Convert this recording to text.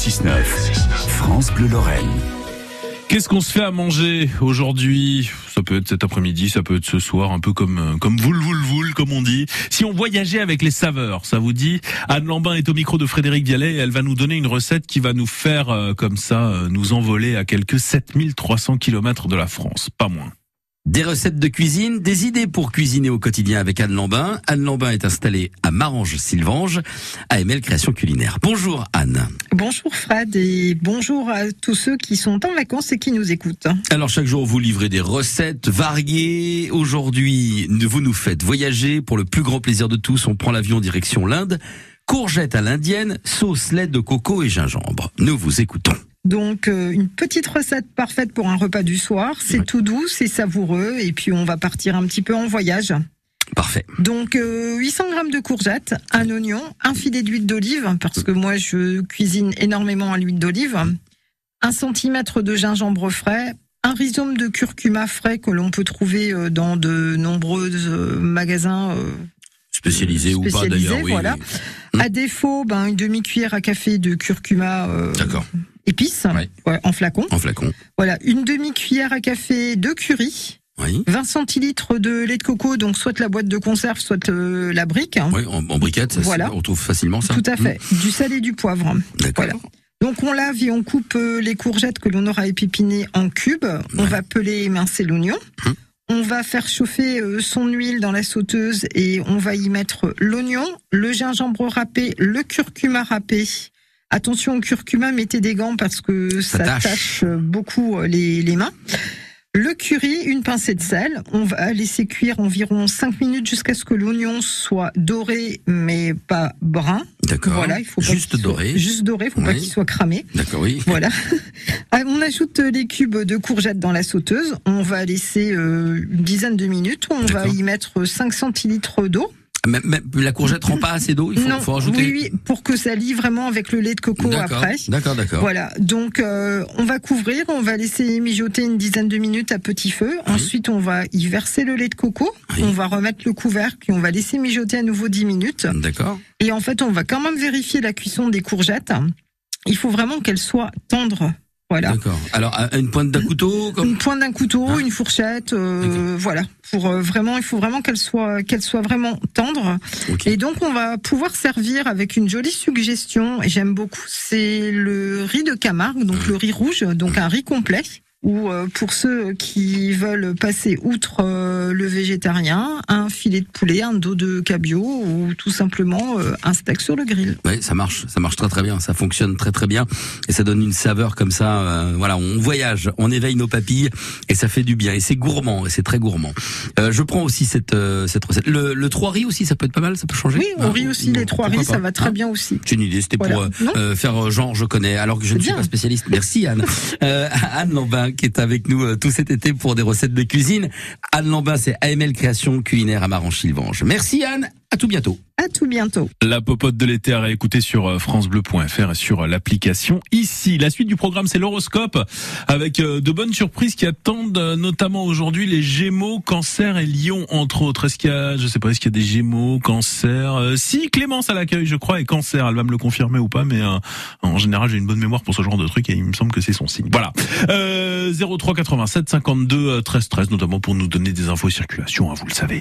6-9, France Bleu Lorraine. Qu'est-ce qu'on se fait à manger aujourd'hui? Ça peut être cet après-midi, ça peut être ce soir, un peu comme euh, comme voul voul voul comme on dit. Si on voyageait avec les saveurs, ça vous dit? Anne Lambin est au micro de Frédéric Vialet et elle va nous donner une recette qui va nous faire euh, comme ça euh, nous envoler à quelques 7300 kilomètres de la France, pas moins. Des recettes de cuisine, des idées pour cuisiner au quotidien avec Anne Lambin. Anne Lambin est installée à Marange-Sylvange, AML Création Culinaire. Bonjour Anne. Bonjour Fred et bonjour à tous ceux qui sont en vacances et qui nous écoutent. Alors chaque jour vous livrez des recettes variées. Aujourd'hui vous nous faites voyager pour le plus grand plaisir de tous. On prend l'avion direction l'Inde. Courgette à l'indienne, sauce lait de coco et gingembre. Nous vous écoutons. Donc euh, une petite recette parfaite pour un repas du soir. C'est tout doux, c'est savoureux et puis on va partir un petit peu en voyage. Parfait. Donc 800 euh, grammes de courgettes, un oignon, un filet d'huile d'olive parce que moi je cuisine énormément à l'huile d'olive, un centimètre de gingembre frais, un rhizome de curcuma frais que l'on peut trouver euh, dans de nombreux magasins spécialisés ou pas d'ailleurs. Voilà. À défaut, ben, une demi-cuillère à café de curcuma. D'accord épices en flacon. En flacon. Voilà, une demi-cuillère à café de curry. 20 centilitres de lait de coco, donc soit la boîte de conserve, soit euh, la brique. Oui, en, briquette, ça, voilà. on trouve facilement ça. Tout à fait. Mm. Du sel et du poivre. Voilà. Donc on lave et on coupe euh, les courgettes que l'on aura épipinées en cubes. On va peler et émincer l'oignon. Mm. On va faire chauffer euh, son huile dans la sauteuse et on va y mettre l'oignon, le gingembre râpé, le curcuma râpé, Attention au curcuma, mettez des gants parce que ça, tâche. beaucoup euh, les, les mains. Le curry, une pincée de sel. On va laisser cuire environ 5 minutes jusqu'à ce que l'oignon soit doré, mais pas brun. D'accord. Voilà, il faut juste doré. juste doré, il faut pas qu'il soit cramé. D'accord, oui. Voilà. Ah, on ajoute les cubes de courgettes dans la sauteuse. On va laisser euh, une dizaine de minutes. On va y mettre 5 centilitres d'eau. Même, la courgette rend pas assez d'eau, il faut, faut rajouter. Oui, oui, pour que ça lie vraiment avec le lait de coco après. D'accord, d'accord. Voilà, donc euh, on va couvrir, on va laisser mijoter une dizaine de minutes à petit feu. Ensuite, on va y verser le lait de coco. On va remettre le couvercle, on va laisser mijoter à nouveau 10 minutes. D'accord. Et en fait, on va quand même vérifier la cuisson des courgettes. Il faut vraiment qu'elles soient tendres. Voilà. D'accord. Alors une pointe d'un couteau comme... Une pointe d'un couteau, ah. une fourchette, euh, voilà. Pour euh, vraiment, il faut vraiment qu'elle soit qu'elle soit vraiment tendre. Et donc on va pouvoir servir avec une jolie suggestion et j'aime beaucoup, c'est le riz de Camargue, donc mmh. le riz rouge, donc mmh. un riz complet ou euh, pour ceux qui veulent passer outre euh, le végétarien, un filet de poulet, un dos de cabillaud ou tout simplement euh, un steak sur le grill. Oui, ça marche, ça marche très très bien, ça fonctionne très très bien et ça donne une saveur comme ça. voilà, on voyage, on éveille nos papilles et ça fait du bien et c'est gourmand et c'est très gourmand. je prends aussi cette cette recette. Le, le trois riz aussi, ça peut être pas mal, ça peut changer. Oui, on riz aussi les trois riz, ça va très bien aussi. J'ai une idée, c'était pour faire genre je connais alors que je ne suis pas spécialiste. Merci Anne. Anne Lambin qui est avec nous euh, tout cet été pour des recettes de cuisine. Anne Lambin, c'est AML Création Culinaire à Marange-Sylvange. Merci Anne, à tout bientôt. À tout bientôt. La popote de l'été à réécouter sur euh, francebleu.fr et sur euh, l'application ici. La suite du programme, c'est l'horoscope avec de bonnes surprises qui attendent notamment aujourd'hui les Gémeaux, Cancer et Lion entre autres. Est-ce qu'il y a, je sais pas, est-ce qu'il y a des Gémeaux, Cancer Si Clémence à l'accueil, je crois, et Cancer, elle va me le confirmer ou pas, mais en général j'ai une bonne mémoire pour ce genre de truc et il me semble que c'est son signe. Voilà. Euh, 03 87 52 13 13, notamment pour nous donner des infos circulation, hein, vous le savez.